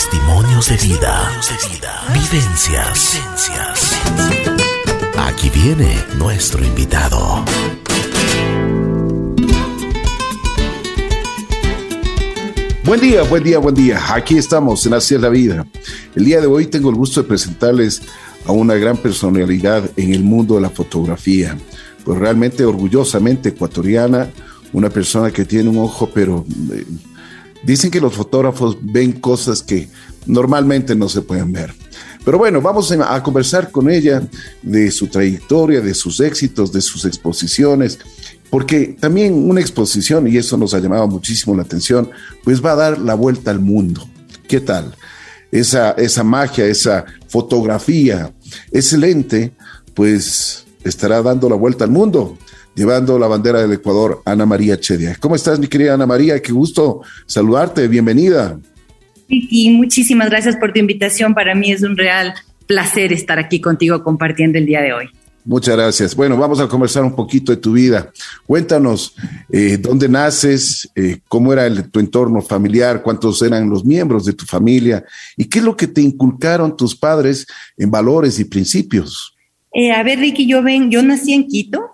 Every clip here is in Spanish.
Testimonios de vida. Vivencias. Aquí viene nuestro invitado. Buen día, buen día, buen día. Aquí estamos en Hacia la Vida. El día de hoy tengo el gusto de presentarles a una gran personalidad en el mundo de la fotografía. Pues realmente orgullosamente ecuatoriana, una persona que tiene un ojo, pero eh, dicen que los fotógrafos ven cosas que normalmente no se pueden ver. Pero bueno, vamos a conversar con ella de su trayectoria, de sus éxitos, de sus exposiciones, porque también una exposición, y eso nos ha llamado muchísimo la atención, pues va a dar la vuelta al mundo. ¿Qué tal? Esa, esa magia, esa fotografía excelente, pues estará dando la vuelta al mundo llevando la bandera del Ecuador, Ana María Chedia. ¿Cómo estás, mi querida Ana María? Qué gusto saludarte, bienvenida. Y muchísimas gracias por tu invitación. Para mí es un real placer estar aquí contigo compartiendo el día de hoy. Muchas gracias. Bueno, vamos a conversar un poquito de tu vida. Cuéntanos eh, dónde naces, eh, cómo era tu entorno familiar, cuántos eran los miembros de tu familia y qué es lo que te inculcaron tus padres en valores y principios. Eh, a ver, Ricky, yo ven, yo nací en Quito.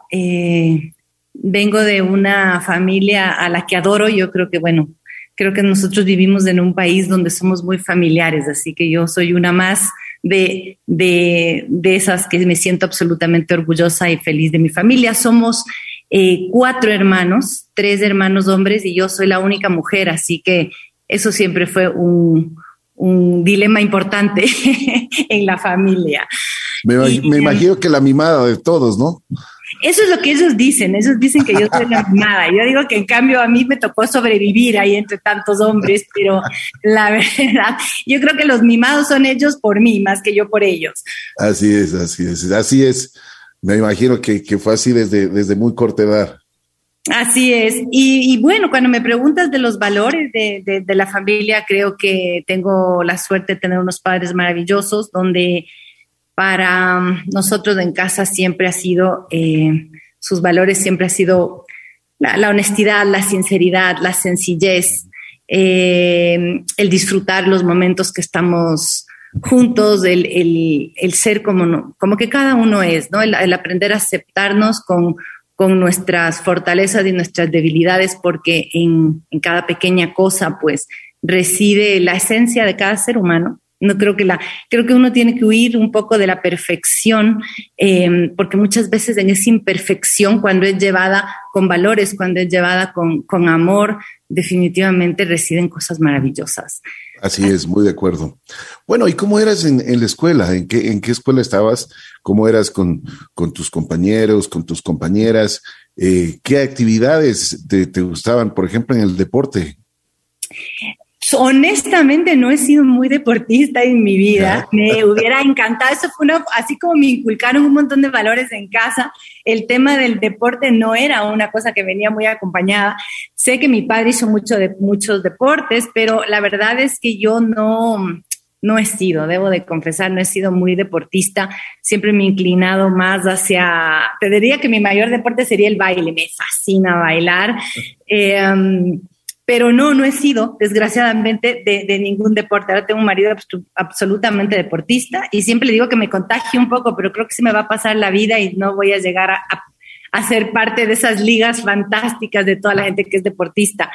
Vengo de una familia a la que adoro. Yo creo que, bueno, creo que nosotros vivimos en un país donde somos muy familiares, así que yo soy una más de, de, esas que me siento absolutamente orgullosa y feliz de mi familia. Somos eh, cuatro hermanos, tres hermanos hombres y yo soy la única mujer, así que eso siempre fue un, un dilema importante en la familia. Me, me, imagino que la mimada de todos, ¿no? Eso es lo que ellos dicen, ellos dicen que yo soy la mimada. Yo digo que en cambio a mí me tocó sobrevivir ahí entre tantos hombres, pero la verdad, yo creo que los mimados son ellos por mí más que yo por ellos. Así es, así es, así es. Me imagino que, fue así desde, desde muy corta edad. Así es. Y, bueno, cuando me preguntas de los valores de, de, la familia, creo que tengo la suerte de tener unos padres maravillosos donde para um, nosotros en casa siempre ha sido, eh, sus valores siempre ha sido la, honestidad, la sinceridad, la sencillez, eh, el disfrutar los momentos que estamos juntos, el, ser como, como que cada uno es, ¿no? El, aprender a aceptarnos con, con, nuestras fortalezas y nuestras debilidades, porque en, en cada pequeña cosa, pues, reside la esencia de cada ser humano no creo que la, creo que uno tiene que huir un poco de la perfección, eh, porque muchas veces en esa imperfección, cuando es llevada con valores, cuando es llevada con, con amor, definitivamente residen cosas maravillosas. Así es, muy de acuerdo. Bueno, ¿y cómo eras en, la escuela? ¿En qué, ¿En qué escuela estabas? ¿Cómo eras con, con tus compañeros, con tus compañeras? Eh, ¿Qué actividades te gustaban, por ejemplo, en el deporte? Honestamente no he sido muy deportista en mi vida. Me hubiera encantado. Eso fue una, así como me inculcaron un montón de valores en casa. El tema del deporte no era una cosa que venía muy acompañada. Sé que mi padre hizo mucho de, muchos deportes, pero la verdad es que yo no, no he sido, debo de confesar, no he sido muy deportista. Siempre me he inclinado más hacia, te diría que mi mayor deporte sería el baile. Me fascina bailar. Eh, um, pero no, no he sido, desgraciadamente, de, ningún deporte. Ahora tengo un marido absolutamente deportista y siempre le digo que me contagie un poco, pero creo que se me va a pasar la vida y no voy a llegar a, ser parte de esas ligas fantásticas de toda la gente que es deportista.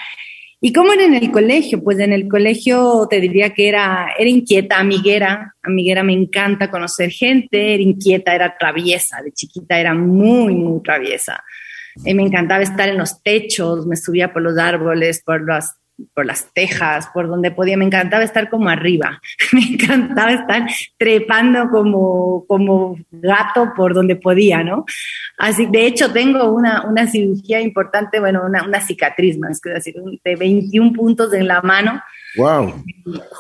¿Y cómo era en el colegio? Pues en el colegio te diría que era, era inquieta, amiguera. Amiguera me encanta conocer gente, era inquieta, era traviesa. De chiquita era muy, muy traviesa. Eh, me encantaba estar en los techos, me subía por los árboles, por las, por las tejas, por donde podía. Me encantaba estar como arriba. Me encantaba estar trepando como, como gato por donde podía, ¿no? Así, de hecho, tengo una, una cirugía importante, bueno, una, una cicatriz más, que decir, de 21 puntos en la mano. Wow.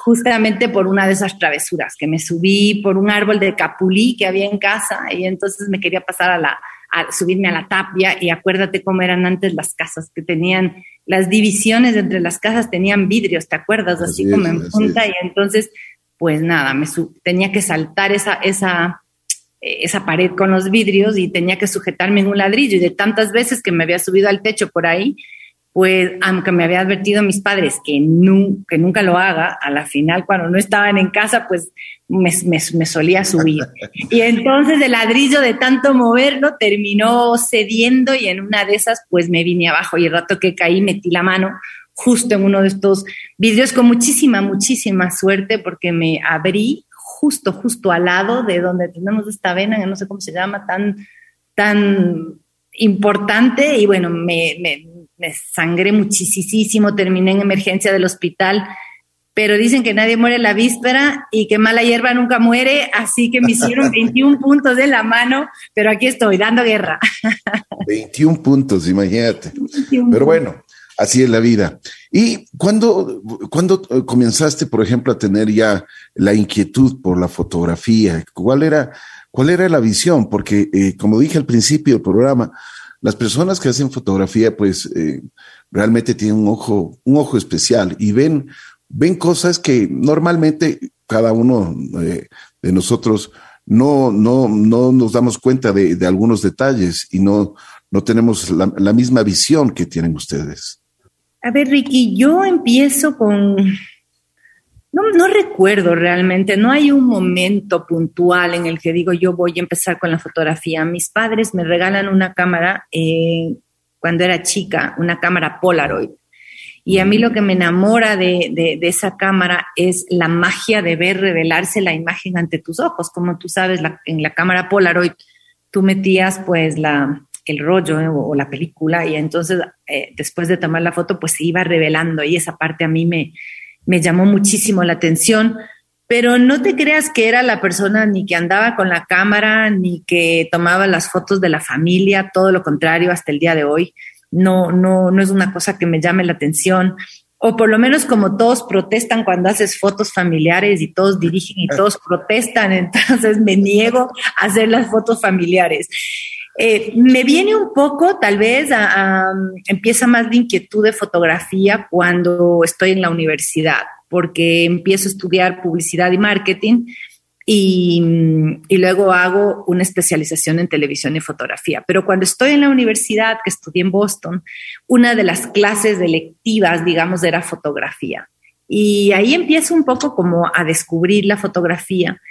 Justamente por una de esas travesuras, que me subí por un árbol de capulí que había en casa y entonces me quería pasar a la, a subirme a la tapia y acuérdate cómo eran antes las casas, que tenían las divisiones entre las casas, tenían vidrios, ¿te acuerdas? Así, como en punta y entonces, pues nada, me tenía que saltar esa, esa, esa pared con los vidrios y tenía que sujetarme en un ladrillo y de tantas veces que me había subido al techo por ahí, pues aunque me había advertido mis padres que, que nunca lo haga, a la final cuando no estaban en casa, pues me, me, solía subir. Y entonces el ladrillo de tanto moverlo terminó cediendo y en una de esas pues me vine abajo y el rato que caí metí la mano justo en uno de estos vidrios con muchísima, muchísima suerte porque me abrí justo, justo al lado de donde tenemos esta vena, que no sé cómo se llama, tan, tan importante y bueno, me, me, me sangré muchísimo, terminé en emergencia del hospital, pero dicen que nadie muere la víspera y que mala hierba nunca muere, así que me hicieron 21 puntos de la mano, pero aquí estoy dando guerra. 21 puntos, imagínate. pero bueno, así es la vida. ¿Y cuándo, cuando comenzaste, por ejemplo, a tener ya la inquietud por la fotografía? ¿Cuál era, cuál era la visión? Porque, eh, como dije al principio del programa, las personas que hacen fotografía, pues eh, realmente tienen un ojo, un ojo especial y ven, ven cosas que normalmente cada uno eh, de nosotros no, no, no nos damos cuenta de, algunos detalles y no, no tenemos la misma visión que tienen ustedes. A ver, Ricky, yo empiezo con no, no, recuerdo realmente, no hay un momento puntual en el que digo yo voy a empezar con la fotografía. Mis padres me regalan una cámara eh, cuando era chica, una cámara Polaroid. Y a mí lo que me enamora de, de, esa cámara es la magia de ver revelarse la imagen ante tus ojos. Como tú sabes, en la cámara Polaroid tú metías pues la, el rollo eh, o, la película y entonces eh, después de tomar la foto pues se iba revelando y esa parte a mí me, me llamó muchísimo la atención, pero no te creas que era la persona ni que andaba con la cámara, ni que tomaba las fotos de la familia, todo lo contrario, hasta el día de hoy. No, no, no es una cosa que me llame la atención. O por lo menos como todos protestan cuando haces fotos familiares y todos dirigen y todos protestan, entonces me niego a hacer las fotos familiares. Eh, me viene un poco, tal vez, empieza más de inquietud de fotografía cuando estoy en la universidad, porque empiezo a estudiar publicidad y marketing y, y, luego hago una especialización en televisión y fotografía. Pero cuando estoy en la universidad, que estudié en Boston, una de las clases electivas, digamos, era fotografía. Y ahí empiezo un poco como a descubrir la fotografía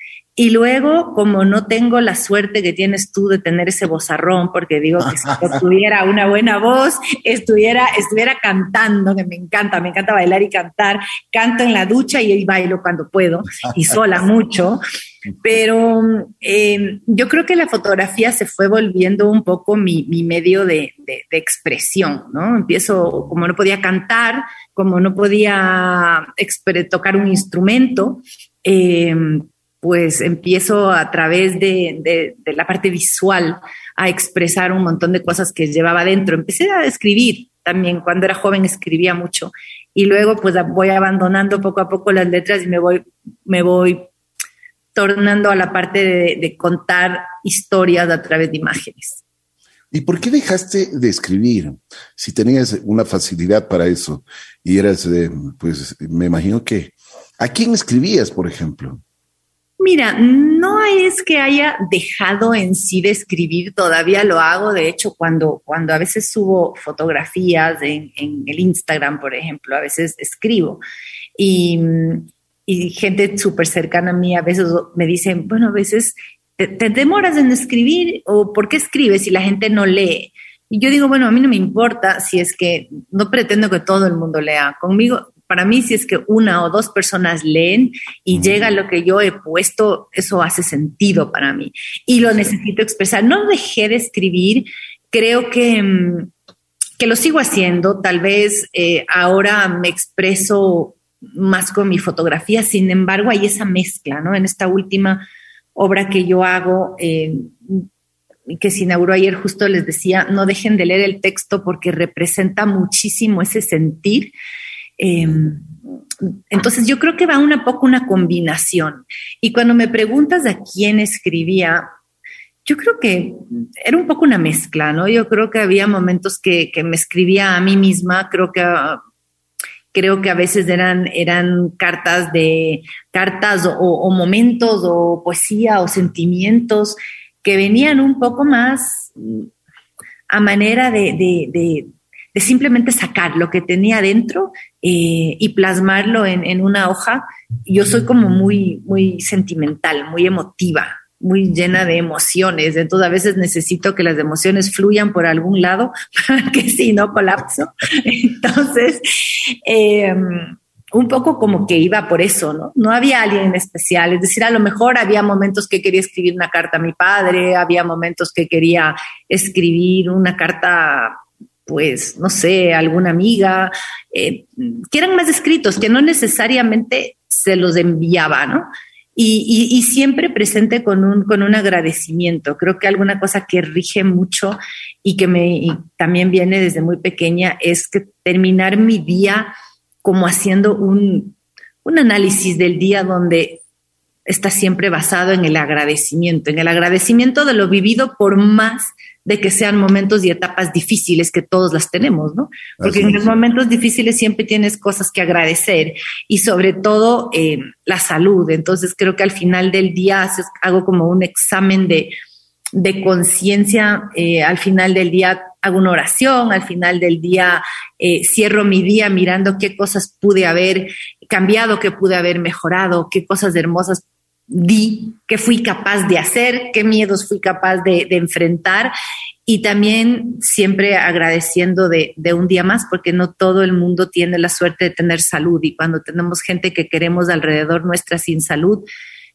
y luego, como no tengo la suerte que tienes tú de tener ese vozarrón, porque digo que si tuviera una buena voz, estuviera, estuviera cantando, que me encanta, me encanta bailar y cantar. Canto en la ducha y bailo cuando puedo, y sola mucho. Pero em, yo creo que la fotografía se fue volviendo un poco mi, medio de, expresión, ¿no? Empiezo, como no podía cantar, como no podía tocar un instrumento, eh, pues empiezo a través de, la parte visual a expresar un montón de cosas que llevaba dentro. Empecé a escribir también, cuando era joven escribía mucho y luego pues voy abandonando poco a poco las letras y me voy, me voy tornando a la parte de, contar historias a través de imágenes. ¿Y por qué dejaste de escribir? Si tenías una facilidad para eso y eras, pues me imagino que... ¿A quién escribías, por ejemplo? Mira, no es que haya dejado en sí de escribir, todavía lo hago. De hecho, cuando, cuando a veces subo fotografías en, el Instagram, por ejemplo, a veces escribo. Y, gente súper cercana a mí a veces me dicen, bueno, a veces te, te, demoras en escribir o ¿por qué escribes si la gente no lee? Y yo digo, bueno, a mí no me importa si es que no pretendo que todo el mundo lea. Conmigo, para mí, si es que una o dos personas leen y llega lo que yo he puesto, eso hace sentido para mí. Y lo necesito expresar. No dejé de escribir, creo que, mm, que lo sigo haciendo, tal vez eh, ahora me expreso más con mi fotografía, sin embargo hay esa mezcla, ¿no? En esta última obra que yo hago, eh, que se inauguró ayer, justo les decía, no dejen de leer el texto porque representa muchísimo ese sentir Em, entonces yo creo que va una poco una combinación. Y cuando me preguntas a quién escribía, yo creo que era un poco una mezcla, ¿no? Yo creo que había momentos que, me escribía a mí misma, creo que creo que a veces eran, eran cartas de cartas o, momentos o poesía o sentimientos que venían un poco más a manera de simplemente sacar lo que tenía dentro eh, y plasmarlo en, en, una hoja. Yo soy como muy, muy sentimental, muy emotiva, muy llena de emociones. Entonces a veces necesito que las emociones fluyan por algún lado para que si no colapso. Entonces, eh, un poco como que iba por eso, ¿no? No había alguien en especial, es decir, a lo mejor había momentos que quería escribir una carta a mi padre, había momentos que quería escribir una carta, pues, no sé, alguna amiga, eh, que eran más escritos, que no necesariamente se los enviaba, ¿no? Y, siempre presente con un, con un agradecimiento. Creo que alguna cosa que rige mucho y que me también viene desde muy pequeña es que terminar mi día como haciendo un, un análisis del día donde está siempre basado en el agradecimiento, en el agradecimiento de lo vivido por más de que sean momentos y etapas difíciles que todos las tenemos, ¿no? Porque en los momentos difíciles siempre tienes cosas que agradecer y sobre todo eh, la salud. Entonces creo que al final del día hago como un examen de, de conciencia, eh, al final del día hago una oración, al final del día eh, cierro mi día mirando qué cosas pude haber cambiado, qué pude haber mejorado, qué cosas hermosas di, qué fui capaz de hacer, qué miedos fui capaz de, enfrentar. Y también siempre agradeciendo de, de, un día más, porque no todo el mundo tiene la suerte de tener salud. Y cuando tenemos gente que queremos alrededor nuestra sin salud,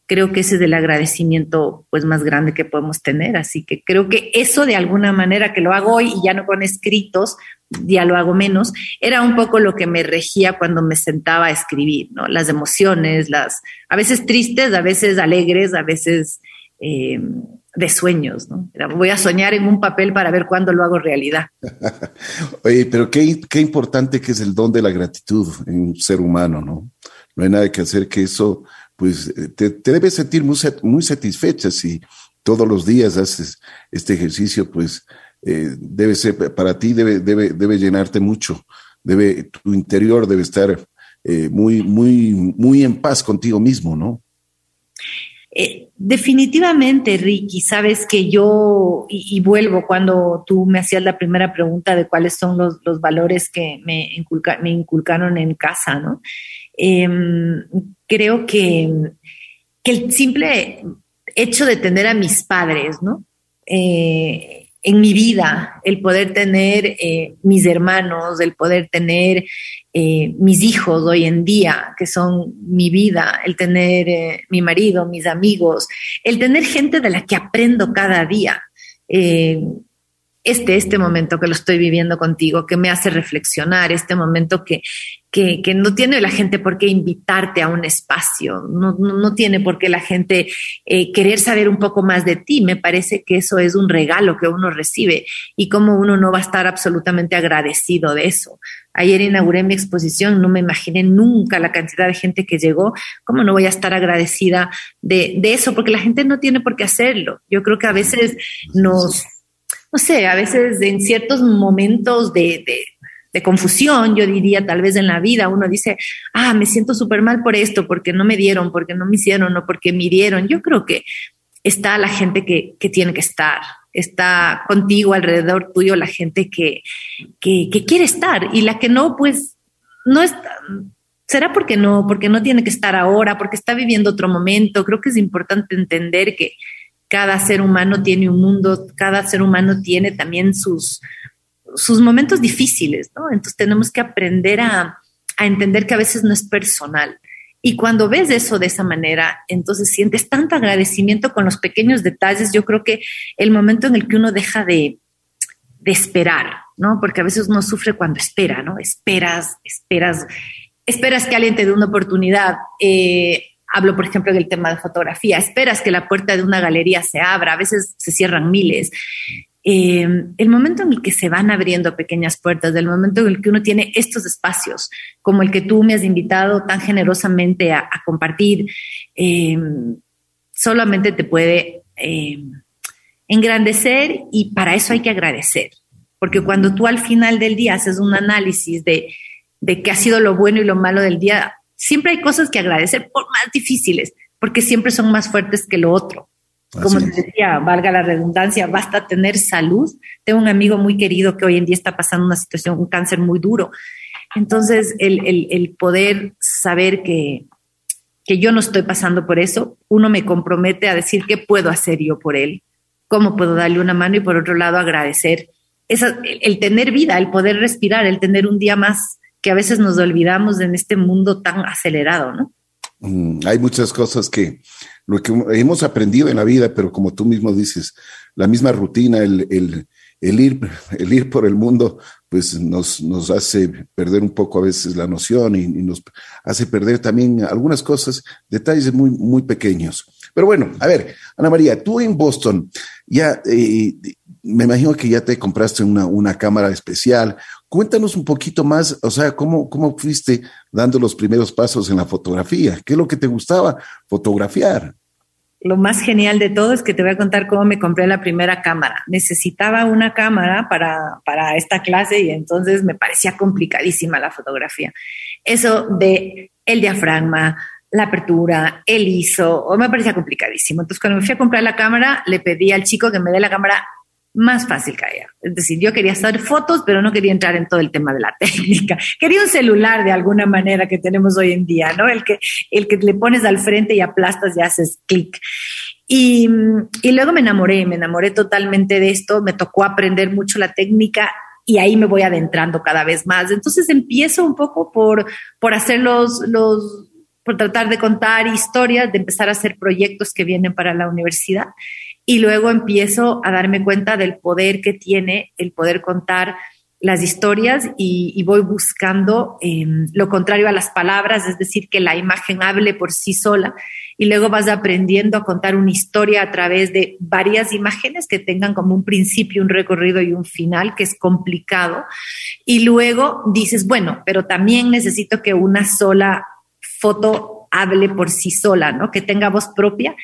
creo que ese es el agradecimiento pues más grande que podemos tener. Así que creo que eso de alguna manera que lo hago hoy y ya no con escritos, ya lo hago menos, era un poco lo que me regía cuando me sentaba a escribir, ¿no? Las emociones, las, a veces tristes, a veces alegres, a veces eh, de sueños, ¿no? voy a soñar en un papel para ver cuándo lo hago realidad. Oye, pero qué, qué importante que es el don de la gratitud en un ser humano, ¿no? No hay nada que hacer que eso pues eh, te, debes sentir muy, muy satisfecha si todos los días haces este ejercicio, pues eh, debe ser, para ti debe, debe, debe llenarte mucho, debe, tu interior debe estar eh, muy, muy, muy en paz contigo mismo, ¿no? definitivamente, Ricky, sabes que yo, y, vuelvo cuando tú me hacías la primera pregunta de cuáles son los, los valores que me, me inculcaron en casa, ¿no? Em, creo que, el simple hecho de tener a mis padres, ¿no? Eh, en mi vida, el poder tener eh, mis hermanos, el poder tener eh, mis hijos hoy en día, que son mi vida, el tener mi marido, mis amigos, el tener gente de la que aprendo cada día este, este momento que lo estoy viviendo contigo, que me hace reflexionar, este momento que, que, que no tiene la gente por qué invitarte a un espacio, no, no, tiene por qué la gente eh, querer saber un poco más de ti. Me parece que eso es un regalo que uno recibe y como uno no va a estar absolutamente agradecido de eso. Ayer inauguré mi exposición, no me imaginé nunca la cantidad de gente que llegó. ¿Cómo no voy a estar agradecida de, de eso? Porque la gente no tiene por qué hacerlo. Yo creo que a veces nos no sé, a veces en ciertos momentos de, confusión, yo diría tal vez en la vida, uno dice, ah, me siento súper mal por esto, porque no me dieron, porque no me hicieron o porque me dieron. Yo creo que está la gente que, tiene que estar, está contigo, alrededor tuyo, la gente que, que, quiere estar y la que no, pues no está. Será porque no, porque no tiene que estar ahora, porque está viviendo otro momento. Creo que es importante entender que, cada ser humano tiene un mundo, cada ser humano tiene también sus, sus momentos difíciles, ¿no? Entonces tenemos que aprender a, entender que a veces no es personal. Y cuando ves eso de esa manera, entonces sientes tanto agradecimiento con los pequeños detalles. Yo creo que el momento en el que uno deja de, de esperar, ¿no? Porque a veces uno sufre cuando espera, ¿no? Esperas, esperas, esperas que alguien te dé una oportunidad. Eh, Hablo, por ejemplo, del tema de fotografía. Esperas que la puerta de una galería se abra, a veces se cierran miles. Eh, el momento en el que se van abriendo pequeñas puertas, del momento en el que uno tiene estos espacios, como el que tú me has invitado tan generosamente a, compartir, eh, solamente te puede eh, engrandecer y para eso hay que agradecer. Porque cuando tú al final del día haces un análisis de, de qué ha sido lo bueno y lo malo del día, siempre hay cosas que agradecer, por más difíciles, porque siempre son más fuertes que lo otro. Como te decía, valga la redundancia, basta tener salud. Tengo un amigo muy querido que hoy en día está pasando una situación, un cáncer muy duro. Entonces, el, poder saber que, que yo no estoy pasando por eso, uno me compromete a decir qué puedo hacer yo por él, cómo puedo darle una mano y por otro lado agradecer el tener vida, el poder respirar, el tener un día más que a veces nos olvidamos en este mundo tan acelerado, ¿no? Mm, hay muchas cosas que lo que hemos aprendido en la vida, pero como tú mismo dices, la misma rutina, el, ir, el ir por el mundo, pues nos, hace perder un poco a veces la noción y, nos hace perder también algunas cosas, detalles muy, pequeños. Pero bueno, a ver, Ana María, tú en Boston, ya eh, me imagino que ya te compraste una cámara especial. Cuéntanos un poquito más, o sea, ¿cómo, cómo fuiste dando los primeros pasos en la fotografía. ¿Qué es lo que te gustaba fotografiar? Lo más genial de todo es que te voy a contar cómo me compré la primera cámara. Necesitaba una cámara para, para esta clase y entonces me parecía complicadísima la fotografía. Eso de el diafragma, la apertura, el ISO, me parecía complicadísimo. Entonces, cuando me fui a comprar la cámara, le pedí al chico que me dé la cámara más fácil haya. Es decir, yo quería hacer fotos, pero no quería entrar en todo el tema de la técnica. Quería un celular de alguna manera que tenemos hoy en día, ¿no? El que, el que le pones al frente y aplastas y haces clic. Y, y luego me enamoré, me enamoré totalmente de esto, me tocó aprender mucho la técnica y ahí me voy adentrando cada vez más. Entonces empiezo un poco por, por hacer los, los, por tratar de contar historias, de empezar a hacer proyectos que vienen para la universidad y luego empiezo a darme cuenta del poder que tiene el poder contar las historias y, voy buscando em, lo contrario a las palabras, es decir, que la imagen hable por sí sola y luego vas aprendiendo a contar una historia a través de varias imágenes que tengan como un principio, un recorrido y un final, que es complicado. Y luego dices, bueno, pero también necesito que una sola foto hable por sí sola, ¿no? Que tenga voz propia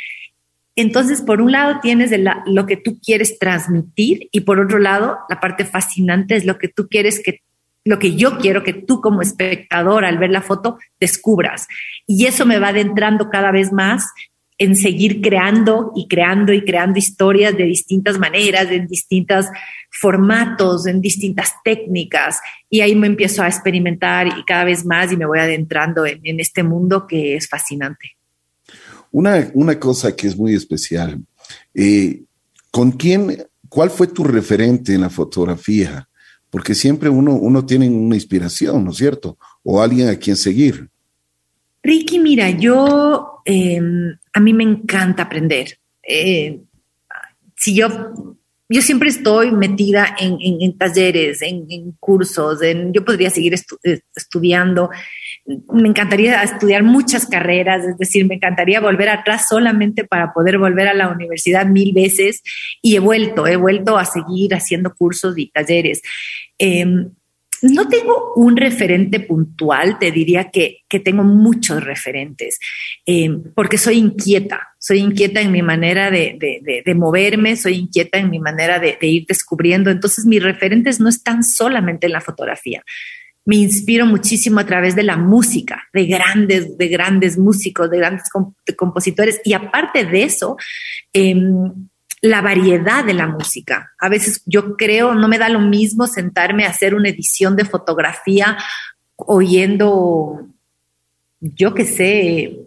entonces, por un lado tienes lo que tú quieres transmitir y por otro lado, la parte fascinante es lo que tú quieres que, lo que yo quiero que tú como espectador al ver la foto descubras. Y eso me va adentrando cada vez más en seguir creando y creando y creando historias de distintas maneras, en distintos formatos, en distintas técnicas. Y ahí me empiezo a experimentar y cada vez más y me voy adentrando en este mundo que es fascinante. Una, una cosa que es muy especial, eh, ¿con quién, cuál fue tu referente en la fotografía? Porque siempre uno, uno tiene una inspiración, ¿no es cierto? O alguien a quien seguir. Ricky, mira, yo, em, a mí me encanta aprender. Eh, si yo yo siempre estoy metida en, talleres, en, cursos, en, yo podría seguir estudiando. Me encantaría estudiar muchas carreras, es decir, me encantaría volver atrás solamente para poder volver a la universidad mil veces y he vuelto, he vuelto a seguir haciendo cursos y talleres. Em, no tengo un referente puntual, te diría que, tengo muchos referentes, eh, porque soy inquieta, soy inquieta en mi manera de, moverme, soy inquieta en mi manera de, ir descubriendo, entonces mis referentes no están solamente en la fotografía. Me inspiro muchísimo a través de la música, de grandes, de grandes músicos, de grandes compositores. Y aparte de eso, em, la variedad de la música. A veces yo creo, no me da lo mismo sentarme a hacer una edición de fotografía oyendo, yo qué sé,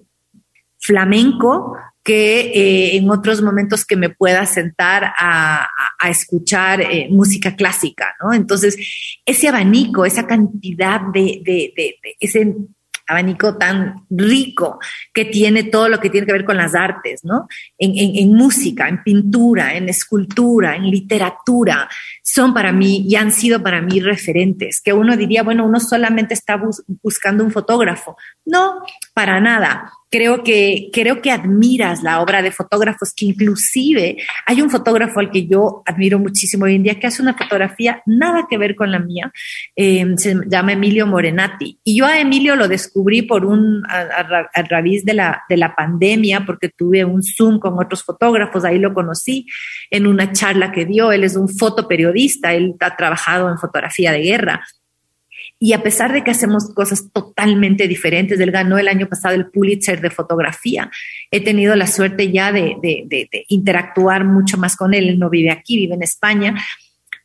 flamenco, que eh, en otros momentos que me pueda sentar a, escuchar eh, música clásica, ¿no? Entonces, ese abanico, esa cantidad de, de, de, de ese abanico tan rico que tiene todo lo que tiene que ver con las artes, ¿no? En, música, en pintura, en escultura, en literatura, son para mí y han sido para mí referentes, que uno diría, bueno, uno solamente está buscando un fotógrafo. No, para nada creo que, creo que admiras la obra de fotógrafos, que inclusive hay un fotógrafo al que yo admiro muchísimo hoy en día, que hace una fotografía nada que ver con la mía, em, se llama Emilio Morenati. Y yo a Emilio lo descubrí por un, a, raíz de la, de la pandemia, porque tuve un Zoom con otros fotógrafos, ahí lo conocí en una charla que dio, él es un fotoperiodista, él ha trabajado en fotografía de guerra Y a pesar de que hacemos cosas totalmente diferentes, él ganó el año pasado el Pulitzer de fotografía. He tenido la suerte ya de, interactuar mucho más con él. Él no vive aquí, vive en España.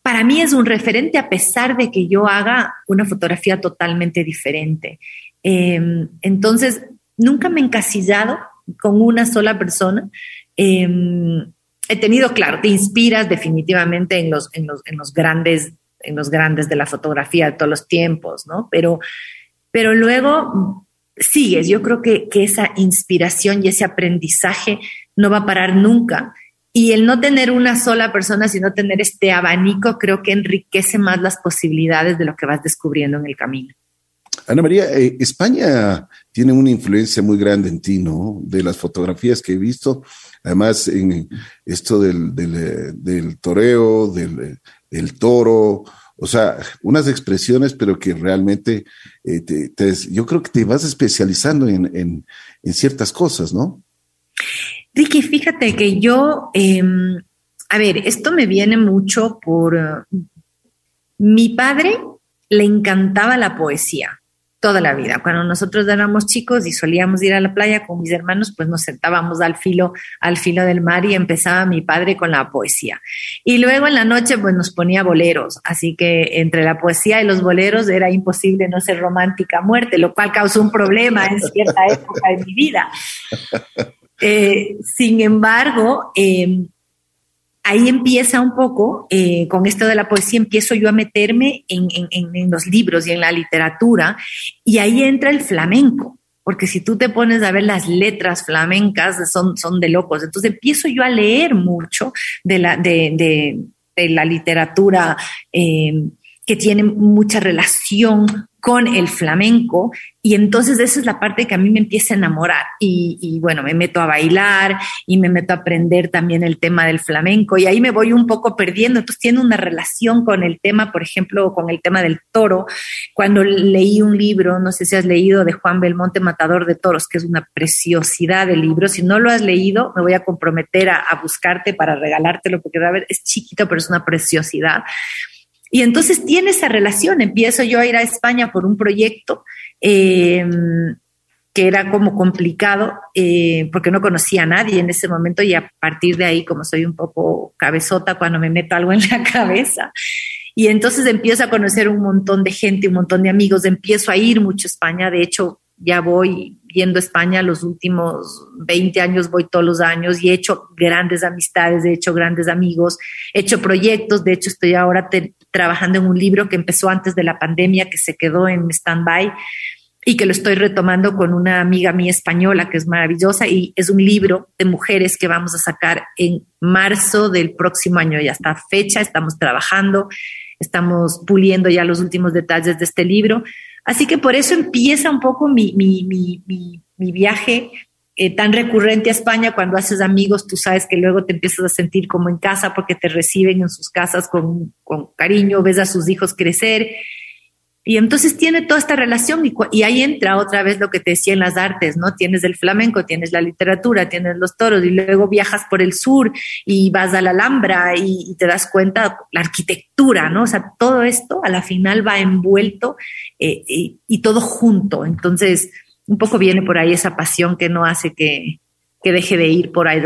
Para mí es un referente a pesar de que yo haga una fotografía totalmente diferente. Em, entonces, nunca me he encasillado con una sola persona. Em, he tenido, claro, te inspiras definitivamente en los, grandes en los grandes de la fotografía de todos los tiempos, ¿no? Pero, pero luego sigues. Yo creo que, que esa inspiración y ese aprendizaje no va a parar nunca. Y el no tener una sola persona, sino tener este abanico, creo que enriquece más las posibilidades de lo que vas descubriendo en el camino. Ana María, eh, España tiene una influencia muy grande en ti, ¿no? De las fotografías que he visto, además en esto del, del, eh, del toreo, del, el toro, o sea, unas expresiones, pero que realmente eh, yo creo que te vas especializando en, ciertas cosas, ¿no? Ricky, fíjate que yo, em, a ver, esto me viene mucho por... Uh, mi padre le encantaba la poesía toda la vida. Cuando nosotros éramos chicos y solíamos ir a la playa con mis hermanos, pues nos sentábamos al filo, al filo del mar y empezaba mi padre con la poesía. Y luego en la noche, pues nos ponía boleros. Así que entre la poesía y los boleros era imposible no ser romántica a muerte, lo cual causó un problema en cierta época de mi vida. Eh, sin embargo, eh, ahí empieza un poco, eh, con esto de la poesía, empiezo yo a meterme en, los libros y en la literatura, y ahí entra el flamenco, porque si tú te pones a ver las letras flamencas, son, son de locos. Entonces empiezo yo a leer mucho de la, de, la literatura eh, que tiene mucha relación con el flamenco y entonces esa es la parte que a mí me empieza a enamorar y, bueno, me meto a bailar y me meto a aprender también el tema del flamenco y ahí me voy un poco perdiendo, entonces tiene una relación con el tema, por ejemplo, con el tema del toro. Cuando leí un libro, no sé si has leído de Juan Belmonte, Matador de Toros, que es una preciosidad de libro, si no lo has leído, me voy a comprometer a, buscarte para regalártelo porque a ver, es chiquito, pero es una preciosidad y entonces tiene esa relación. Empiezo yo a ir a España por un proyecto em, que era como complicado eh, porque no conocía a nadie en ese momento y a partir de ahí, como soy un poco cabezota cuando me meto algo en la cabeza, y entonces empiezo a conocer un montón de gente, un montón de amigos, empiezo a ir mucho a España, de hecho ya voy viendo España los últimos 20 años, voy todos los años y he hecho grandes amistades, he hecho grandes amigos, he hecho proyectos, de hecho estoy ahora trabajando en un libro que empezó antes de la pandemia, que se quedó en stand-by y que lo estoy retomando con una amiga mía española que es maravillosa y es un libro de mujeres que vamos a sacar en marzo del próximo año. Ya está fecha, estamos trabajando, estamos puliendo ya los últimos detalles de este libro Así que por eso empieza un poco mi, viaje eh, tan recurrente a España. Cuando haces amigos, tú sabes que luego te empiezas a sentir como en casa porque te reciben en sus casas con, con cariño, ves a sus hijos crecer y entonces tiene toda esta relación y, ahí entra otra vez lo que te decía en las artes, ¿no? Tienes el flamenco, tienes la literatura, tienes los toros y luego viajas por el sur y vas a la Alhambra y, te das cuenta la arquitectura, ¿no? O sea, todo esto a la final va envuelto eh, y, todo junto. Entonces, un poco viene por ahí esa pasión que no hace que, que deje de ir por ahí.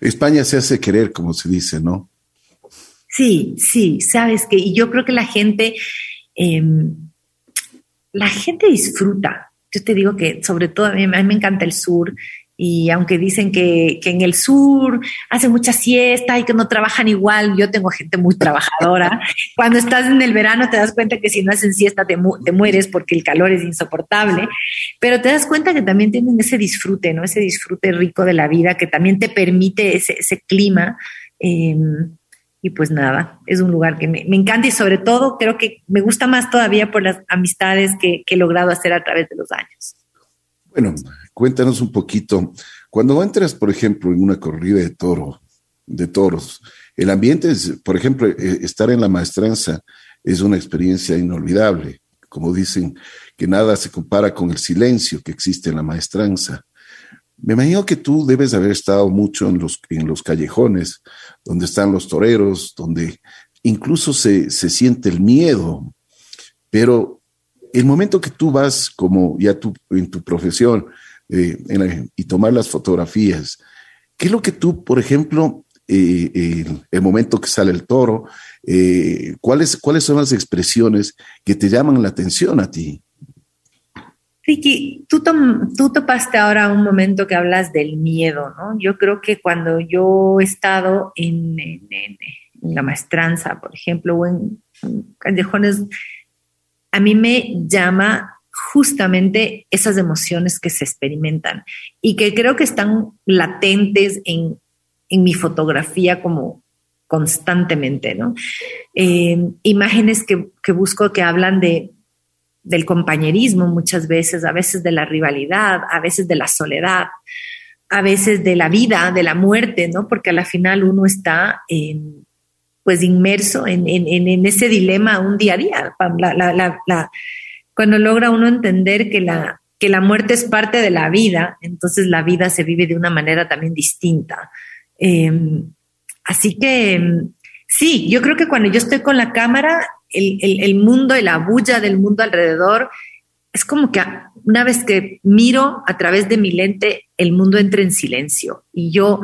España se hace querer, como se dice, ¿no? Sí, sí, sabes que, y yo creo que la gente Em, la gente disfruta. Yo te digo que sobre todo a mí, me encanta el sur y aunque dicen que, en el sur hacen mucha siesta y que no trabajan igual, yo tengo gente muy trabajadora. Cuando estás en el verano te das cuenta que si no hacen siesta te, mueres porque el calor es insoportable, pero te das cuenta que también tienen ese disfrute, ¿no? Ese disfrute rico de la vida que también te permite ese, clima. Em, y pues nada, es un lugar que me, encanta y sobre todo creo que me gusta más todavía por las amistades que, he logrado hacer a través de los años. Bueno, cuéntanos un poquito. Cuando entras, por ejemplo, en una corrida de toro, de toros, el ambiente es, por ejemplo, eh, estar en la maestranza es una experiencia inolvidable. Como dicen, que nada se compara con el silencio que existe en la maestranza. Me imagino que tú debes haber estado mucho en los, en los callejones, donde están los toreros, donde incluso se, se siente el miedo. Pero el momento que tú vas como ya tú en tu profesión eh, y tomar las fotografías, ¿qué es lo que tú, por ejemplo, eh, el momento que sale el toro, eh, ¿cuáles, ¿cuáles son las expresiones que te llaman la atención a ti? Ricky, tú, tú topaste ahora un momento que hablas del miedo, ¿no? Yo creo que cuando yo he estado en, la maestranza, por ejemplo, o en, callejones, a mí me llama justamente esas emociones que se experimentan y que creo que están latentes en, mi fotografía como constantemente, ¿no? Eh, imágenes que, que busco que hablan de, del compañerismo muchas veces, a veces de la rivalidad, a veces de la soledad, a veces de la vida, de la muerte, ¿no? Porque a la final uno está pues inmerso en, ese dilema un día a día. cuando logra uno entender que la, que la muerte es parte de la vida, entonces la vida se vive de una manera también distinta. Em, así que sí, yo creo que cuando yo estoy con la cámara el, mundo y la bulla del mundo alrededor, es como que una vez que miro a través de mi lente, el mundo entra en silencio. Y yo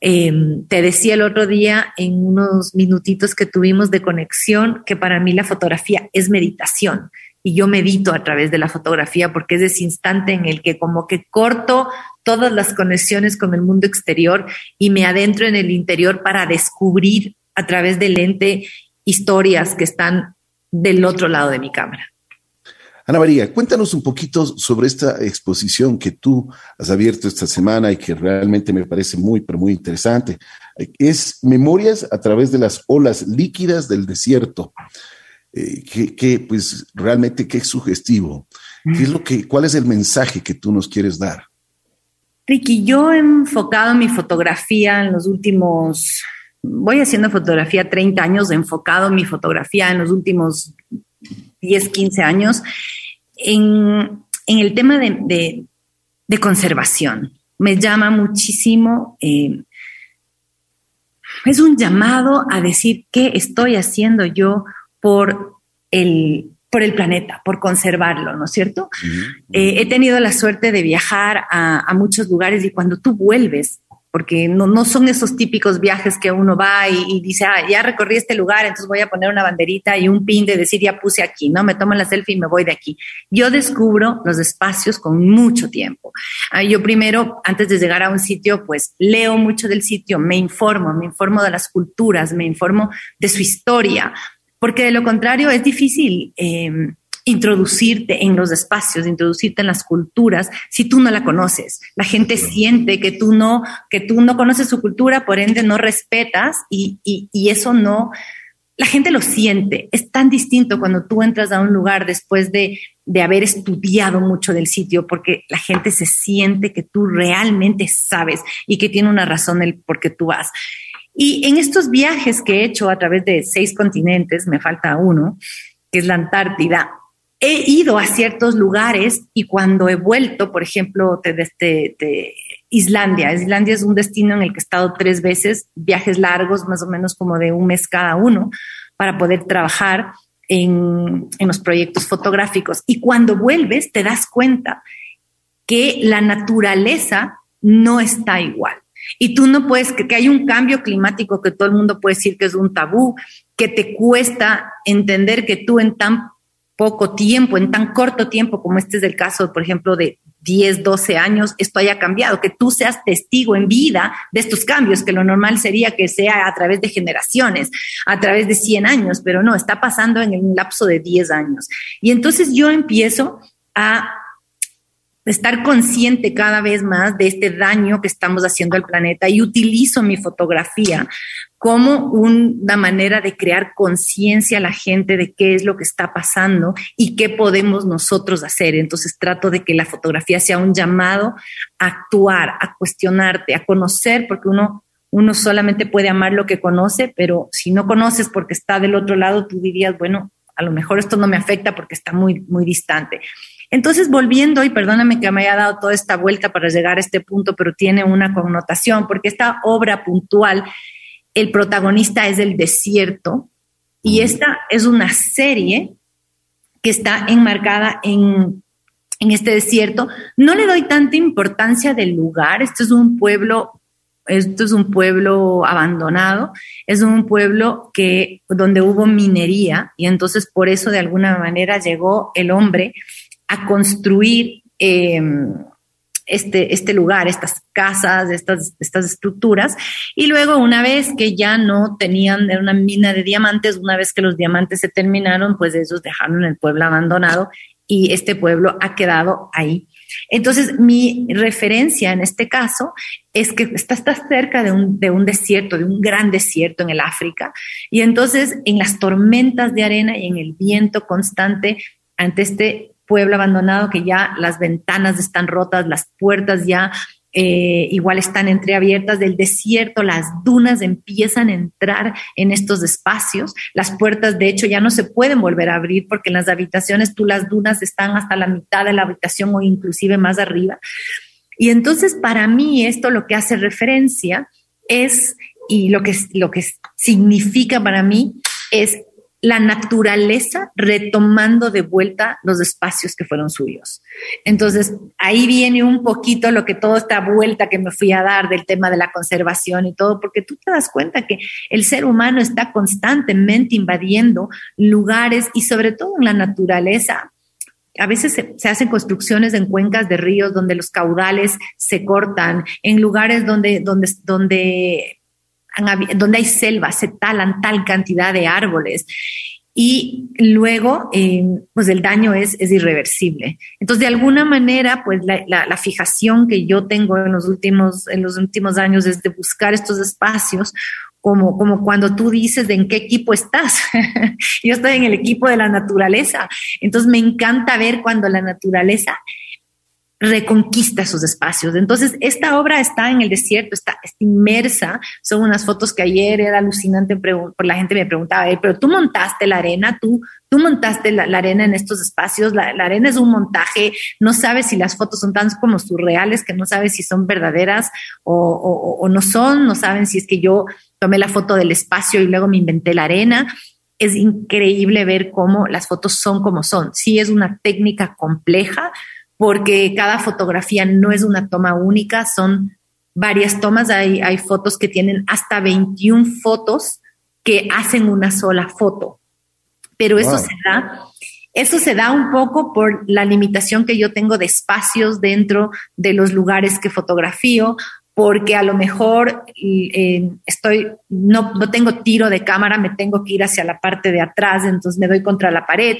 em, te decía el otro día en unos minutitos que tuvimos de conexión que para mí la fotografía es meditación. Y yo medito a través de la fotografía porque es ese instante en el que como que corto todas las conexiones con el mundo exterior y me adentro en el interior para descubrir a través del lente historias que están del otro lado de mi cámara. Ana María, cuéntanos un poquito sobre esta exposición que tú has abierto esta semana y que realmente me parece muy, pero muy interesante. Es Memorias a través de las olas líquidas del desierto. Eh, que, pues realmente qué sugestivo. ¿Qué es lo que, ¿Cuál es el mensaje que tú nos quieres dar? Ricky, yo he enfocado mi fotografía en los últimos voy haciendo fotografía 30 años, enfocado mi fotografía en los últimos 10, 15 años en, el tema de, conservación. Me llama muchísimo, eh, es un llamado a decir qué estoy haciendo yo por el, por el planeta, por conservarlo, ¿no es cierto? Eh, he tenido la suerte de viajar a, a, muchos lugares y cuando tú vuelves porque no, no son esos típicos viajes que uno va y, dice, ah, ya recorrí este lugar, entonces voy a poner una banderita y un pin de decir, ya puse aquí, ¿no? Me tomo la selfie y me voy de aquí. Yo descubro los espacios con mucho tiempo. Ah, yo primero, antes de llegar a un sitio, pues leo mucho del sitio, me informo, me informo de las culturas, me informo de su historia, porque de lo contrario es difícil. Eh, introducirte en los espacios, introducirte en las culturas si tú no la conoces. La gente siente que tú no, que tú no conoces su cultura, por ende no respetas y, y, eso no, la gente lo siente. Es tan distinto cuando tú entras a un lugar después de, de haber estudiado mucho del sitio, porque la gente se siente que tú realmente sabes y que tiene una razón el por qué tú vas. Y en estos viajes que he hecho a través de seis continentes, me falta uno, que es la Antártida, he ido a ciertos lugares y cuando he vuelto, por ejemplo, de, Islandia, Islandia es un destino en el que he estado tres veces, viajes largos, más o menos como de un mes cada uno, para poder trabajar en, en los proyectos fotográficos. Y cuando vuelves, te das cuenta que la naturaleza no está igual. Y tú no puedes, que, que, hay un cambio climático que todo el mundo puede decir que es un tabú, que te cuesta entender que tú en tan poco tiempo, en tan corto tiempo como este es el caso, por ejemplo, de 10, 12 años, esto haya cambiado, que tú seas testigo en vida de estos cambios, que lo normal sería que sea a través de generaciones, a través de 100 años, pero no, está pasando en un lapso de 10 años. Y entonces yo empiezo a estar consciente cada vez más de este daño que estamos haciendo al planeta y utilizo mi fotografía como una manera de crear conciencia a la gente de qué es lo que está pasando y qué podemos nosotros hacer. Entonces trato de que la fotografía sea un llamado a actuar, a cuestionarte, a conocer, porque uno, uno solamente puede amar lo que conoce, pero si no conoces porque está del otro lado, tú dirías, bueno, a lo mejor esto no me afecta porque está muy, muy distante. Entonces, volviendo, y perdóname que me haya dado toda esta vuelta para llegar a este punto, pero tiene una connotación, porque esta obra puntual, el protagonista es el desierto, y esta es una serie que está enmarcada en, en este desierto. No le doy tanta importancia del lugar, este es un pueblo esto es un pueblo abandonado, es un pueblo que donde hubo minería y entonces por eso de alguna manera llegó el hombre a construir em, este, este lugar, estas casas, estas, estas estructuras. Y luego, una vez que ya no tenían una mina de diamantes, una vez que los diamantes se terminaron, pues ellos dejaron el pueblo abandonado y este pueblo ha quedado ahí. Entonces, mi referencia en este caso es que está, cerca de un, de un, desierto, de un gran desierto en el África, y entonces en las tormentas de arena y en el viento constante ante este pueblo abandonado que ya las ventanas están rotas, las puertas ya eh, igual están entreabiertas del desierto, las dunas empiezan a entrar en estos espacios, las puertas de hecho ya no se pueden volver a abrir porque en las habitaciones tú las dunas están hasta la mitad de la habitación o inclusive más arriba. Y entonces para mí esto lo que hace referencia es, y lo que, lo que significa para mí es la naturaleza retomando de vuelta los espacios que fueron suyos. Entonces, ahí viene un poquito lo que toda esta vuelta que me fui a dar del tema de la conservación y todo, porque tú te das cuenta que el ser humano está constantemente invadiendo lugares y sobre todo en la naturaleza. A veces se, hacen construcciones en cuencas de ríos donde los caudales se cortan, en lugares donde, donde, donde hay selva, se talan tal cantidad de árboles y luego eh, pues el daño es, es, irreversible. Entonces, de alguna manera, pues la, la, fijación que yo tengo en los últimos, en los últimos años es de buscar estos espacios como, como cuando tú dices de en qué equipo estás. yo estoy en el equipo de la naturaleza. Entonces, me encanta ver cuando la naturaleza reconquista esos espacios. Entonces, esta obra está en el desierto, está, inmersa. Son unas fotos que ayer era alucinante, por la gente me preguntaba, pero tú montaste la arena, tú, tú montaste la, arena en estos espacios, la, arena es un montaje, no sabes si las fotos son tan como surreales que no sabes si son verdaderas o, o no son, no saben si es que yo tomé la foto del espacio y luego me inventé la arena es increíble ver cómo las fotos son como son. Sí es una técnica compleja, porque cada fotografía no es una toma única, son varias tomas. Hay, hay fotos que tienen hasta 21 fotos que hacen una sola foto. Pero eso se da, eso se da un poco por la limitación que yo tengo de espacios dentro de los lugares que fotografío, porque a lo mejor eh, estoy, no, no tengo tiro de cámara, me tengo que ir hacia la parte de atrás, entonces me doy contra la pared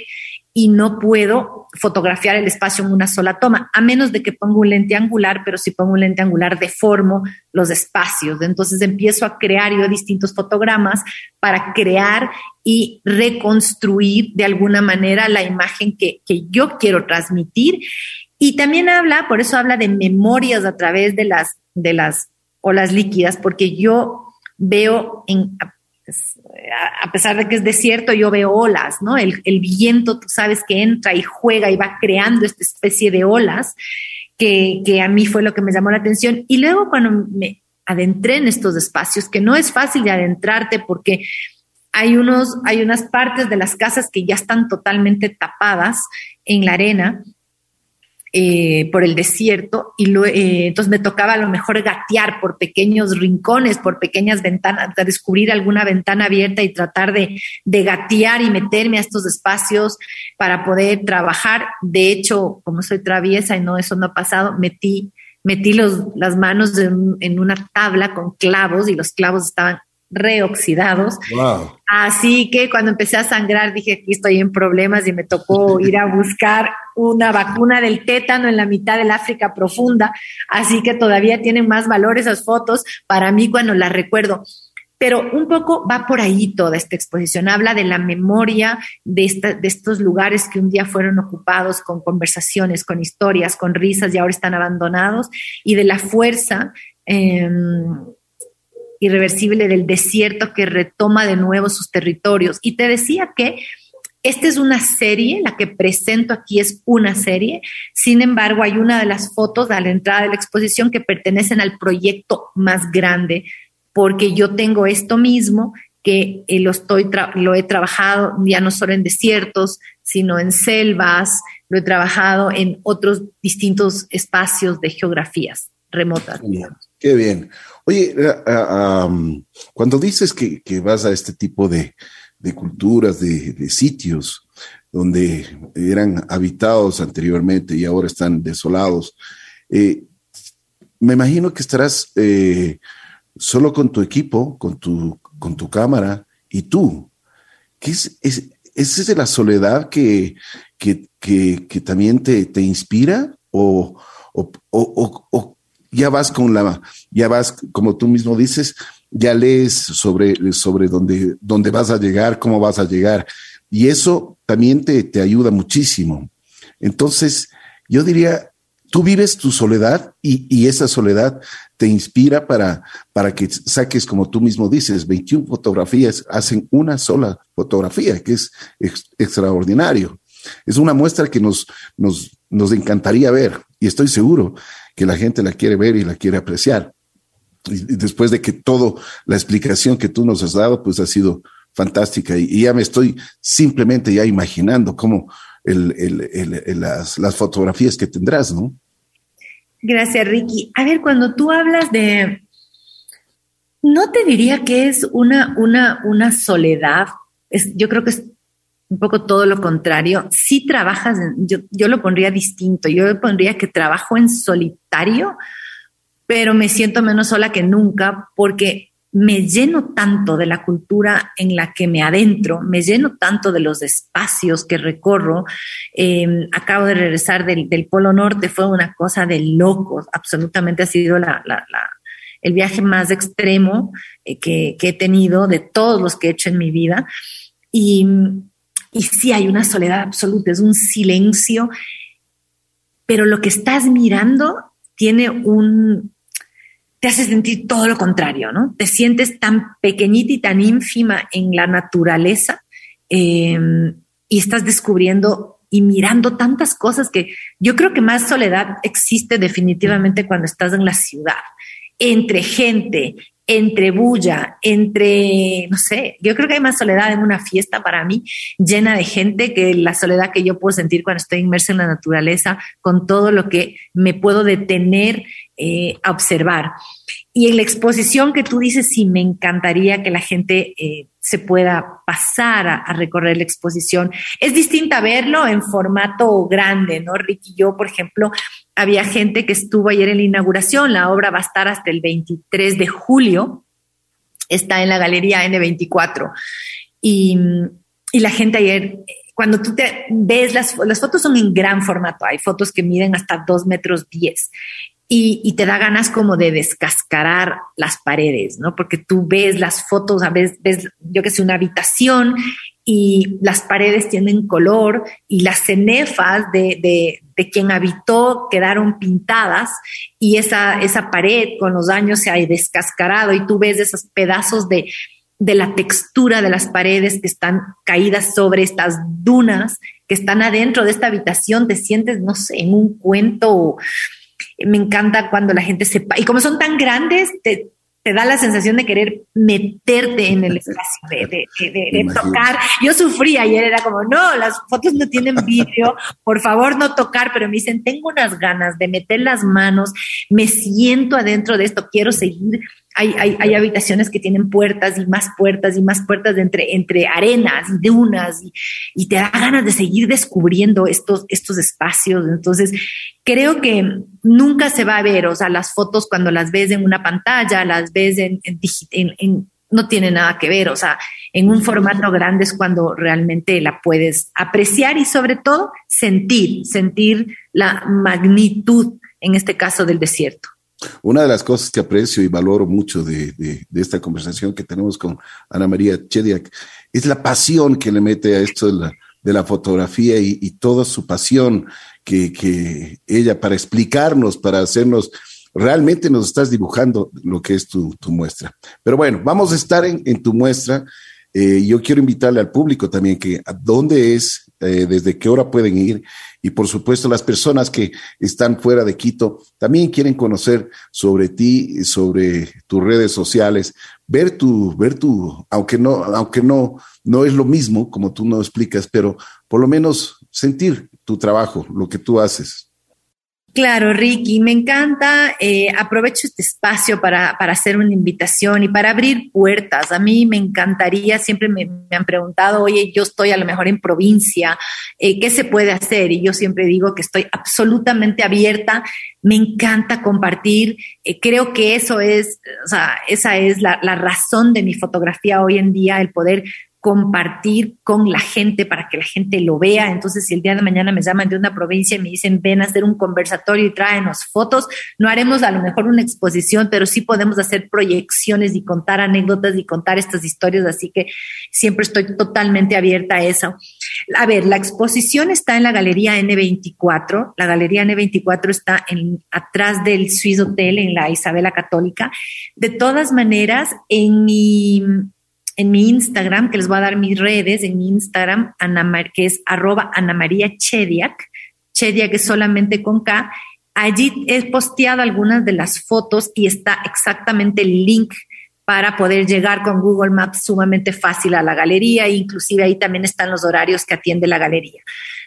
y no puedo fotografiar el espacio en una sola toma, a menos de que ponga un lente angular, pero si pongo un lente angular deformo los espacios. Entonces empiezo a crear yo distintos fotogramas para crear y reconstruir de alguna manera la imagen que, que yo quiero transmitir. Y también habla, por eso habla de memorias a través de las, de las olas líquidas, porque yo veo en, a pesar de que es desierto, yo veo olas, ¿no? El, viento, tú sabes que entra y juega y va creando esta especie de olas, que, que, a mí fue lo que me llamó la atención. Y luego cuando me adentré en estos espacios, que no es fácil de adentrarte porque hay, unos, hay unas partes de las casas que ya están totalmente tapadas en la arena, eh, por el desierto y eh, entonces me tocaba a lo mejor gatear por pequeños rincones, por pequeñas ventanas, descubrir alguna ventana abierta y tratar de, de gatear y meterme a estos espacios para poder trabajar. De hecho, como soy traviesa y no, eso no ha pasado, metí, metí los, las manos en una tabla con clavos y los clavos estaban reoxidados. Así que cuando empecé a sangrar dije, aquí estoy en problemas y me tocó ir a buscar una vacuna del tétano en la mitad del África profunda. Así que todavía tienen más valor esas fotos para mí cuando las recuerdo. Pero un poco va por ahí toda esta exposición. Habla de la memoria de, de estos lugares que un día fueron ocupados con conversaciones, con historias, con risas y ahora están abandonados y de la fuerza. Eh, irreversible del desierto que retoma de nuevo sus territorios. Y te decía que esta es una serie, la que presento aquí es una serie, sin embargo hay una de las fotos a la entrada de la exposición que pertenecen al proyecto más grande, porque yo tengo esto mismo que lo, estoy lo he trabajado ya no solo en desiertos, sino en selvas, lo he trabajado en otros distintos espacios de geografías remotas. Qué bien. Oye, eh, eh, cuando dices que, vas a este tipo de, culturas, de, sitios donde eran habitados anteriormente y ahora están desolados, eh, me imagino que estarás solo con tu equipo, con tu, con tu cámara y tú. ¿Qué es, es, es de la soledad que, que, que, también te, te inspira? ¿O, o, o, ya vas con la, ya vas, como tú mismo dices, ya lees sobre, sobre dónde, dónde vas a llegar, cómo vas a llegar. Y eso también te, te ayuda muchísimo. Entonces, yo diría, tú vives tu soledad y, esa soledad te inspira para, para que saques, como tú mismo dices, 21 fotografías hacen una sola fotografía, que es extraordinario. Es una muestra que nos, nos, nos encantaría ver y estoy seguro que la gente la quiere ver y la quiere apreciar. Y, después de que todo la explicación que tú nos has dado, pues ha sido fantástica y, ya me estoy simplemente ya imaginando cómo las, fotografías que tendrás, ¿no? Gracias, Ricky. A ver, cuando tú hablas de, no te diría que es una, una, una soledad, es, yo creo que es un poco todo lo contrario. Si trabajas, yo, yo lo pondría distinto, yo pondría que trabajo en solitario, pero me siento menos sola que nunca porque me lleno tanto de la cultura en la que me adentro, me lleno tanto de los espacios que recorro. Em, acabo de regresar del, Polo Norte, fue una cosa de locos, absolutamente ha sido el viaje más extremo eh, que, he tenido de todos los que he hecho en mi vida. Y, y sí hay una soledad absoluta, es un silencio, pero lo que estás mirando tiene un, te hace sentir todo lo contrario, ¿no? Te sientes tan pequeñita y tan ínfima en la naturaleza em, y estás descubriendo y mirando tantas cosas que yo creo que más soledad existe definitivamente cuando estás en la ciudad, entre gente, entre bulla, entre, no sé, yo creo que hay más soledad en una fiesta para mí llena de gente que la soledad que yo puedo sentir cuando estoy inmersa en la naturaleza con todo lo que me puedo detener eh, a observar. Y en la exposición que tú dices, sí, me encantaría que la gente eh, se pueda pasar a, recorrer la exposición. Es distinta verlo en formato grande, ¿no? Ricky yo, por ejemplo, había gente que estuvo ayer en la inauguración, la obra va a estar hasta el 23 de julio, está en la Galería N24. Y, y la gente ayer cuando tú te ves las, las fotos son en gran formato, hay fotos que miden hasta 2 metros 10 y, te da ganas como de descascarar las paredes, ¿no? Porque tú ves las fotos, a veces ves, yo que sé, una habitación y las paredes tienen color y las cenefas de, de, de, quien habitó quedaron pintadas y esa, esa pared con los años se ha descascarado y tú ves esos pedazos de, de la textura de las paredes que están caídas sobre estas dunas que están adentro de esta habitación, te sientes, no sé, en un cuento me encanta cuando la gente sepa, y como son tan grandes, te, da la sensación de querer meterte en el espacio, de, de, tocar. Yo sufrí ayer, era como, no, las fotos no tienen vídeo, por favor no tocar, pero me dicen, tengo unas ganas de meter las manos, me siento adentro de esto, quiero seguir hay, habitaciones que tienen puertas y más puertas y más puertas entre, entre arenas y dunas y, te da ganas de seguir descubriendo estos, estos espacios. Entonces, creo que nunca se va a ver, o sea, las fotos cuando las ves en una pantalla, las ves en, en, no tiene nada que ver, o sea, en un formato grande es cuando realmente la puedes apreciar y sobre todo sentir, sentir la magnitud, en este caso, del desierto. Una de las cosas que aprecio y valoro mucho de, esta conversación que tenemos con Ana María Chediak es la pasión que le mete a esto de la, fotografía y, toda su pasión que, ella para explicarnos, para hacernos, realmente nos estás dibujando lo que es tu, muestra. Pero bueno, vamos a estar en, tu muestra. Eh, yo quiero invitarle al público también que a dónde es eh, desde qué hora pueden ir y por supuesto las personas que están fuera de Quito también quieren conocer sobre ti, sobre tus redes sociales, ver tu, ver tu, aunque no, aunque no, no es lo mismo como tú no explicas, pero por lo menos sentir tu trabajo, lo que tú haces. Claro, Ricky, me encanta. Eh, aprovecho este espacio para, hacer una invitación y para abrir puertas. A mí me encantaría, siempre me, han preguntado, oye, yo estoy a lo mejor en provincia, eh, ¿qué se puede hacer? Y yo siempre digo que estoy absolutamente abierta. Me encanta compartir. Eh, creo que eso es, o sea, esa es la, la razón de mi fotografía hoy en día, el poder compartir con la gente para que la gente lo vea. Entonces, si el día de mañana me llaman de una provincia y me dicen, ven a hacer un conversatorio y tráenos fotos, no haremos a lo mejor una exposición, pero sí podemos hacer proyecciones y contar anécdotas y contar estas historias. Así que siempre estoy totalmente abierta a eso. A ver, la exposición está en la Galería N24. La Galería N24 está en, atrás del Swiss Hotel en la Isabela Católica. De todas maneras, en mi en mi Instagram, que les voy a dar mis redes, en mi Instagram, que es arroba Ana María Chediak, Chediak es solamente con K, allí he posteado algunas de las fotos y está exactamente el link para poder llegar con Google Maps sumamente fácil a la galería, inclusive ahí también están los horarios que atiende la galería.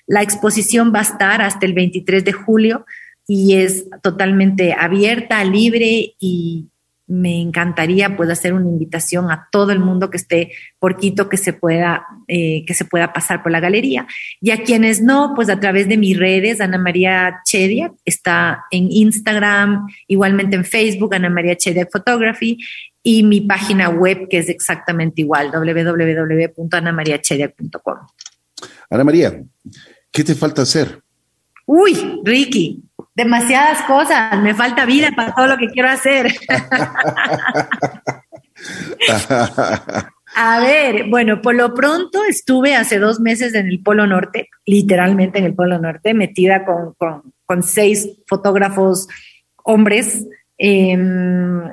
La exposición va a estar hasta el 23 de julio y es totalmente abierta, libre y me encantaría pues hacer una invitación a todo el mundo que esté por Quito que se pueda eh, que se pueda pasar por la galería. Y a quienes no pues a través de mis redes Ana María Chedia está en Instagram igualmente en Facebook Ana María Chedia Photography y mi página web que es exactamente igual www.anamariachedia.com Ana María ¿qué te falta hacer? Uy, Ricky, demasiadas cosas, me falta vida para todo lo que quiero hacer. A ver, bueno, por lo pronto estuve hace dos meses en el Polo Norte, literalmente en el Polo Norte, metida con, seis fotógrafos hombres em,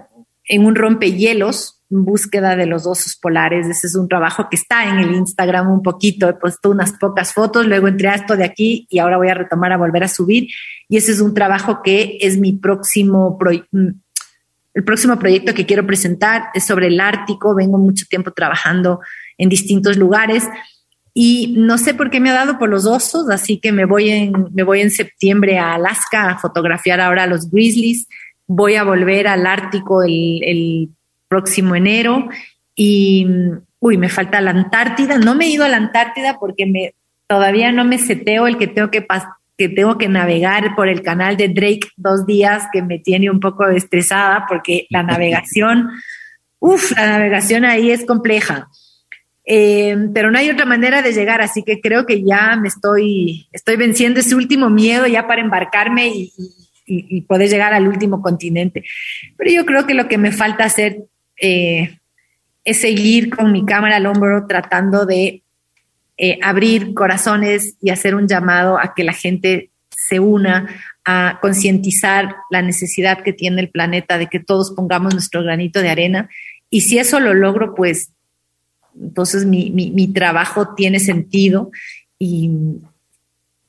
en un rompehielos búsqueda de los osos polares. Ese es un trabajo que está en el Instagram un poquito. He puesto unas pocas fotos, luego entré a esto de aquí y ahora voy a retomar a volver a subir. Y ese es un trabajo que es mi próximo mm, el próximo proyecto que quiero presentar es sobre el Ártico. Vengo mucho tiempo trabajando en distintos lugares y no sé por qué me ha dado por los osos, así que me voy en, me voy en septiembre a Alaska a fotografiar ahora a los grizzlies. Voy a volver al Ártico el, el próximo enero. Y, uy, me falta la Antártida. No me he ido a la Antártida porque me, todavía no me seteo el que tengo que, que tengo que navegar por el canal de Drake dos días, que me tiene un poco estresada porque la navegación, uff, la navegación ahí es compleja. Eh, pero no hay otra manera de llegar, así que creo que ya me estoy, estoy venciendo ese último miedo ya para embarcarme y, y, poder llegar al último continente. Pero yo creo que lo que me falta hacer eh, es seguir con mi cámara al hombro tratando de eh, abrir corazones y hacer un llamado a que la gente se una a concientizar la necesidad que tiene el planeta de que todos pongamos nuestro granito de arena. Y si eso lo logro, pues entonces mi, mi trabajo tiene sentido y,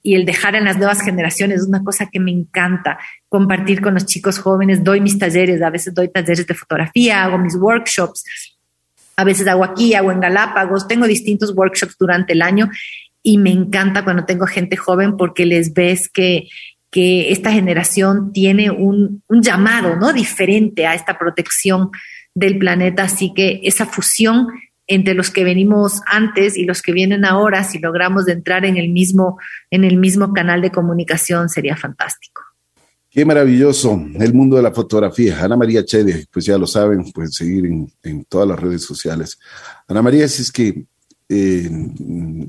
y el dejar en las nuevas generaciones es una cosa que me encanta, compartir con los chicos jóvenes, doy mis talleres, a veces doy talleres de fotografía, hago mis workshops, a veces hago aquí, hago en Galápagos, tengo distintos workshops durante el año y me encanta cuando tengo gente joven porque les ves que, que esta generación tiene un, un llamado ¿no? diferente a esta protección del planeta, así que esa fusión entre los que venimos antes y los que vienen ahora, si logramos entrar en el mismo, en el mismo canal de comunicación, sería fantástico. Qué maravilloso el mundo de la fotografía. Ana María Chede, pues ya lo saben, pueden seguir en, todas las redes sociales. Ana María, si es que eh,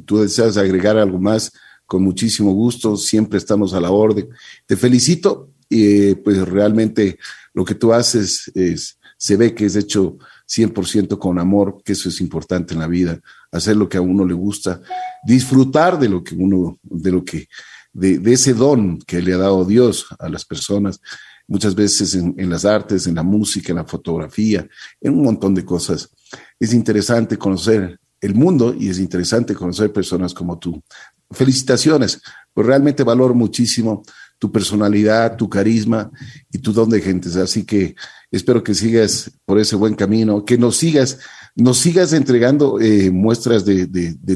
tú deseas agregar algo más, con muchísimo gusto, siempre estamos a la orden. Te felicito eh, pues realmente lo que tú haces es, se ve que es hecho 100% con amor, que eso es importante en la vida, hacer lo que a uno le gusta, disfrutar de lo que uno, de lo que, de, ese don que le ha dado Dios a las personas, muchas veces en, en, las artes, en la música, en la fotografía, en un montón de cosas. Es interesante conocer el mundo y es interesante conocer personas como tú. Felicitaciones, pues realmente valoro muchísimo tu personalidad, tu carisma y tu don de gentes. Así que espero que sigas por ese buen camino, que nos sigas, nos sigas entregando eh, muestras de,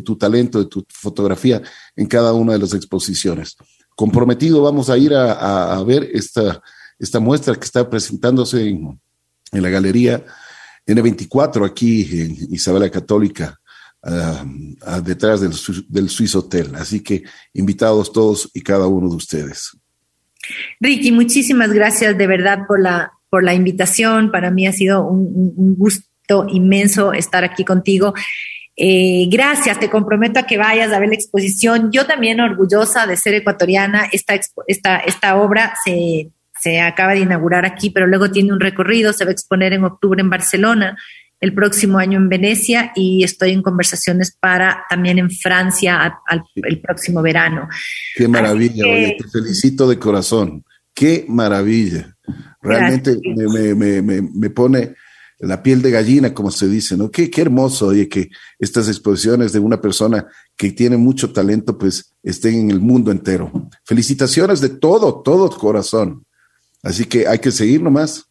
tu talento, de tu fotografía en cada una de las exposiciones. Comprometido, vamos a ir a, ver esta, esta muestra que está presentándose en, la galería N24 aquí en Isabela Católica. detrás del, del Swiss Hotel. Así que invitados todos y cada uno de ustedes. Ricky, muchísimas gracias de verdad por la, por la invitación. Para mí ha sido un, gusto inmenso estar aquí contigo. Eh, gracias, te comprometo a que vayas a ver la exposición. Yo también orgullosa de ser ecuatoriana. Esta, esta, esta obra se, se acaba de inaugurar aquí, pero luego tiene un recorrido, se va a exponer en octubre en Barcelona el próximo año en Venecia y estoy en conversaciones para también en Francia el próximo verano. Qué maravilla, oye, te felicito de corazón. Qué maravilla. Realmente me, pone la piel de gallina, como se dice, ¿no? Qué, qué hermoso, oye, que estas exposiciones de una persona que tiene mucho talento, pues estén en el mundo entero. Felicitaciones de todo, todo corazón. Así que hay que seguir nomás.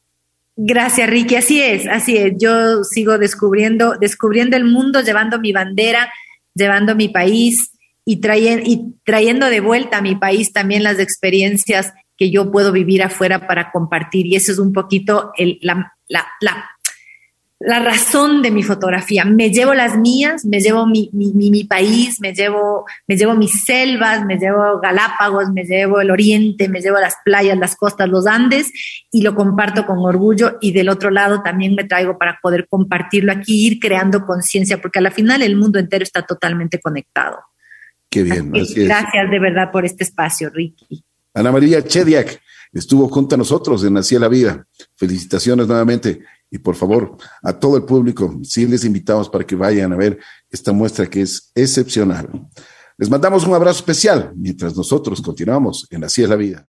Gracias, Ricky. Así es, así es. Yo sigo descubriendo, descubriendo el mundo, llevando mi bandera, llevando mi país y, trayendo, y trayendo de vuelta a mi país también las experiencias que yo puedo vivir afuera para compartir. Y eso es un poquito el, la, la, la la razón de mi fotografía. Me llevo las mías, me llevo mi, mi, mi, país, me llevo, me llevo mis selvas, me llevo Galápagos, me llevo el oriente, me llevo las playas, las costas, los Andes y lo comparto con orgullo y del otro lado también me traigo para poder compartirlo aquí, ir creando conciencia, porque al final el mundo entero está totalmente conectado. Qué bien. gracias de verdad por este espacio, Ricky. Ana María Chediak estuvo junto a nosotros en Así la Vida. Felicitaciones nuevamente y por favor, a todo el público, sí les invitamos para que vayan a ver esta muestra que es excepcional. Les mandamos un abrazo especial mientras nosotros continuamos en Así es la vida.